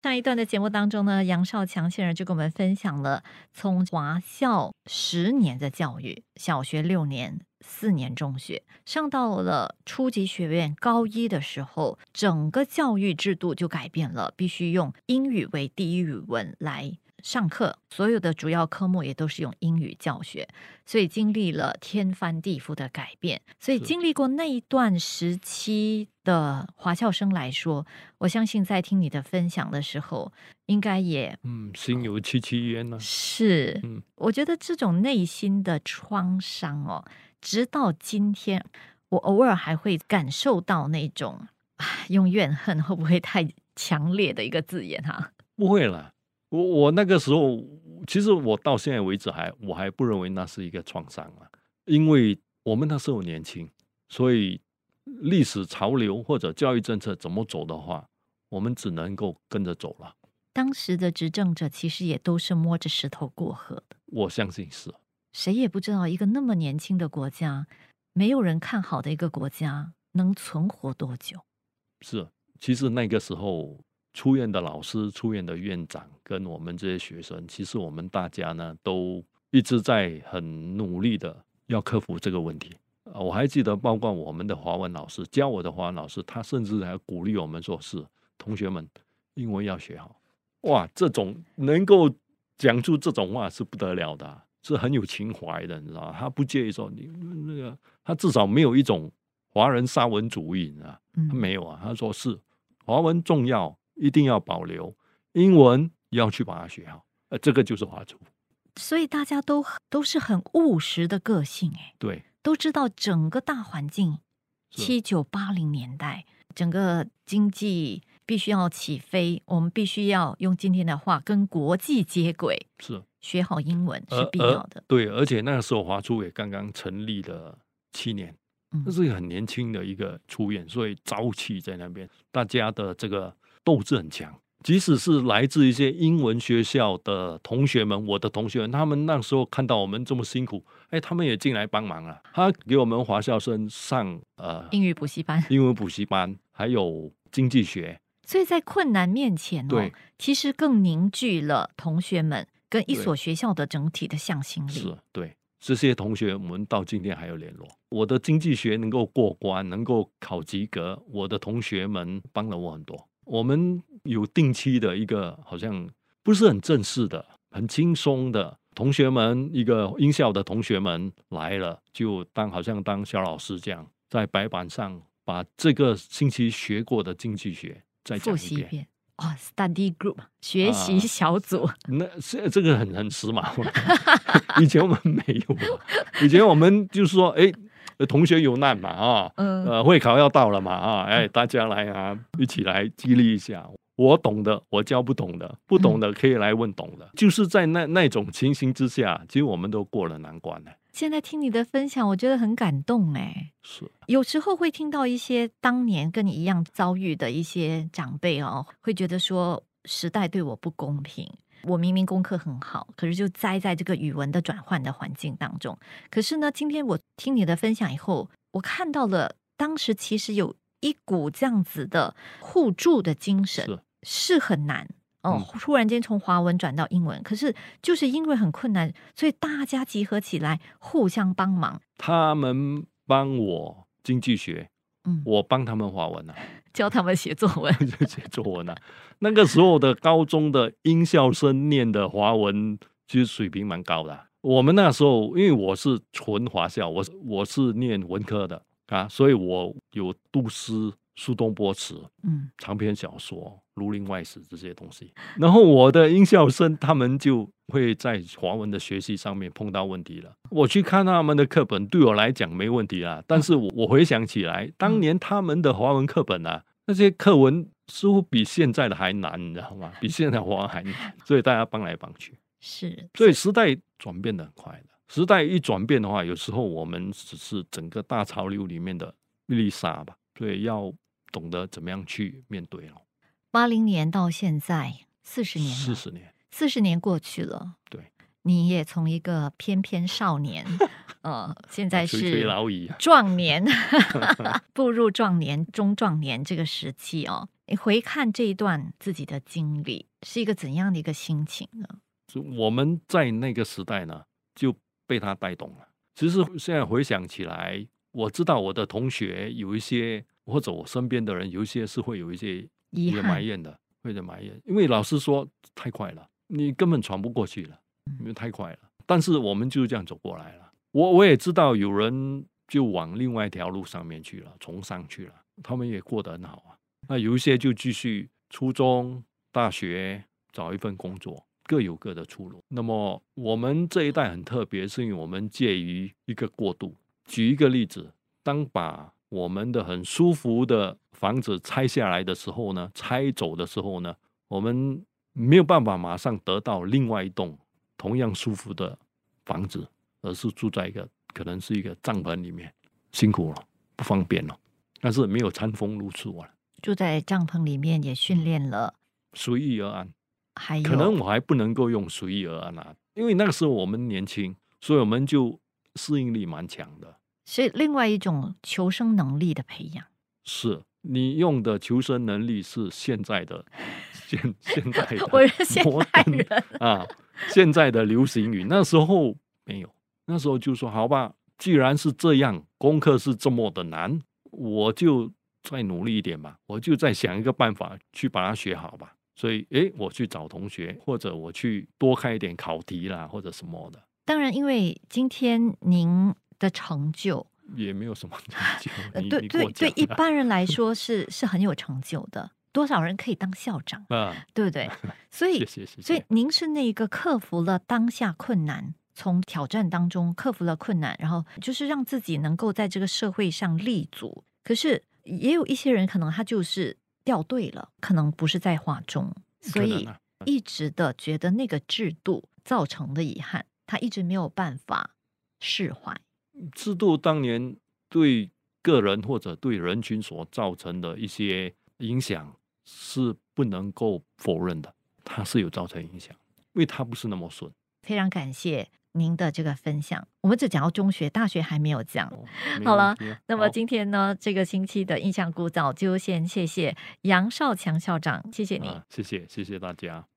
上一段的节目当中呢，杨少强先生就跟我们分享了从华校十年的教育，小学六年、四年中学，上到了初级学院高一的时候，整个教育制度就改变了，必须用英语为第一语文来。上课所有的主要科目也都是用英语教学，所以经历了天翻地覆的改变。所以经历过那一段时期的华校生来说，我相信在听你的分享的时候，应该也嗯心有戚戚焉呢。是，嗯，我觉得这种内心的创伤哦，直到今天，我偶尔还会感受到那种用怨恨会不会太强烈的一个字眼哈？不会了。我我那个时候，其实我到现在为止还我还不认为那是一个创伤啊，因为我们那时候年轻，所以历史潮流或者教育政策怎么走的话，我们只能够跟着走了。当时的执政者其实也都是摸着石头过河的，我相信是。谁也不知道一个那么年轻的国家，没有人看好的一个国家能存活多久。是，其实那个时候。出院的老师、出院的院长跟我们这些学生，其实我们大家呢都一直在很努力的要克服这个问题。啊，我还记得，包括我们的华文老师教我的华文老师，他甚至还鼓励我们说：“是同学们，英文要学好。”哇，这种能够讲出这种话是不得了的，是很有情怀的，你知道吗？他不介意说你那个，他至少没有一种华人沙文主义，你知道他没有啊，他说是华文重要。一定要保留英文，要去把它学好。呃，这个就是华族。所以大家都都是很务实的个性，哎，对，都知道整个大环境。七九八零年代，整个经济必须要起飞，我们必须要用今天的话跟国际接轨。是，学好英文是必要的。对，而且那个时候华初也刚刚成立了七年，这是一个很年轻的一个出院，所以朝气在那边，大家的这个。斗志很强，即使是来自一些英文学校的同学们，我的同学们，他们那时候看到我们这么辛苦，哎，他们也进来帮忙了。他给我们华校生上呃英语补习班、英文补习班，还有经济学。所以在困难面前，对，其实更凝聚了同学们跟一所学校的整体的向心力。是对这些同学，我们到今天还有联络。我的经济学能够过关，能够考及格，我的同学们帮了我很多。我们有定期的一个，好像不是很正式的、很轻松的同学们，一个音校的同学们来了，就当好像当小老师这样，在白板上把这个星期学过的经济学再讲一遍。哦，study group 学习小组，那这这个很很时髦，以前我们没有，以前我们就是说，哎。同学有难嘛啊，呃，会考要到了嘛啊，哎，大家来啊，一起来激励一下。我懂的，我教不懂的，不懂的可以来问懂的。就是在那那种情形之下，其实我们都过了难关了。现在听你的分享，我觉得很感动哎。是，有时候会听到一些当年跟你一样遭遇的一些长辈哦，会觉得说时代对我不公平。我明明功课很好，可是就栽在这个语文的转换的环境当中。可是呢，今天我听你的分享以后，我看到了当时其实有一股这样子的互助的精神，是很难哦。突然间从华文转到英文，可是就是因为很困难，所以大家集合起来互相帮忙。他们帮我经济学，嗯，我帮他们华文啊。教他们写作文，写作文啊！那个时候的高中的音校生念的华文，其实水平蛮高的。我们那时候，因为我是纯华校，我我是念文科的啊，所以我有读诗。苏东坡词，嗯，长篇小说《儒林外史》这些东西，然后我的音校生他们就会在华文的学习上面碰到问题了。我去看他们的课本，对我来讲没问题啦。但是我我回想起来，当年他们的华文课本啊，那些课文似乎比现在的还难，你知道吗？比现在华文还难，所以大家帮来帮去。是，所以时代转变的很快的。时代一转变的话，有时候我们只是整个大潮流里面的一粒沙吧。对，要。懂得怎么样去面对了。八零年到现在四十年，四十年，四十年过去了。对，你也从一个翩翩少年，呃，现在是老矣，壮年，步入壮年、中壮年这个时期哦。你回看这一段自己的经历，是一个怎样的一个心情呢？就我们在那个时代呢，就被他带动了。其实现在回想起来，我知道我的同学有一些，或者我身边的人有一些是会有一些遗也埋，怨的，会者埋怨，因为老师说太快了，你根本喘不过去了，因为太快了。但是我们就是这样走过来了。我我也知道有人就往另外一条路上面去了，从上去了，他们也过得很好啊。那有一些就继续初中、大学找一份工作，各有各的出路。那么我们这一代很特别，是因为我们介于一个过渡。举一个例子，当把我们的很舒服的房子拆下来的时候呢，拆走的时候呢，我们没有办法马上得到另外一栋同样舒服的房子，而是住在一个可能是一个帐篷里面，辛苦了，不方便了，但是没有餐风露宿啊，住在帐篷里面也训练了，随遇而安。还有可能我还不能够用随遇而安啊，因为那个时候我们年轻，所以我们就适应力蛮强的。所以另外一种求生能力的培养。是你用的求生能力是现在的现现在的 我是现代人，啊，现在的流行语，那时候没有，那时候就说好吧，既然是这样，功课是这么的难，我就再努力一点吧，我就再想一个办法去把它学好吧。所以，诶，我去找同学，或者我去多看一点考题啦，或者什么的，当然，因为今天您的成就，也没有什么成就。呃对对对，一般人来说是是很有成就的。多少人可以当校长，啊，对不对？所以。所以您是那个克服了当下困难，从挑战当中克服了困难，然后就是让自己能够在这个社会上立足。可是也有一些人可能他就是掉队了，可能不是在画中，所以一直的觉得那个制度造成的遗憾，他一直没有办法释怀。制度当年对个人或者对人群所造成的一些影响是不能够否认的，它是有造成影响，因为它不是那么顺。非常感谢您的这个分享。我们只讲到中学，大学还没有讲。哦好了那么今天呢，这个星期的印象古早就先谢谢杨少强校长，谢谢你。啊，谢谢谢谢大家。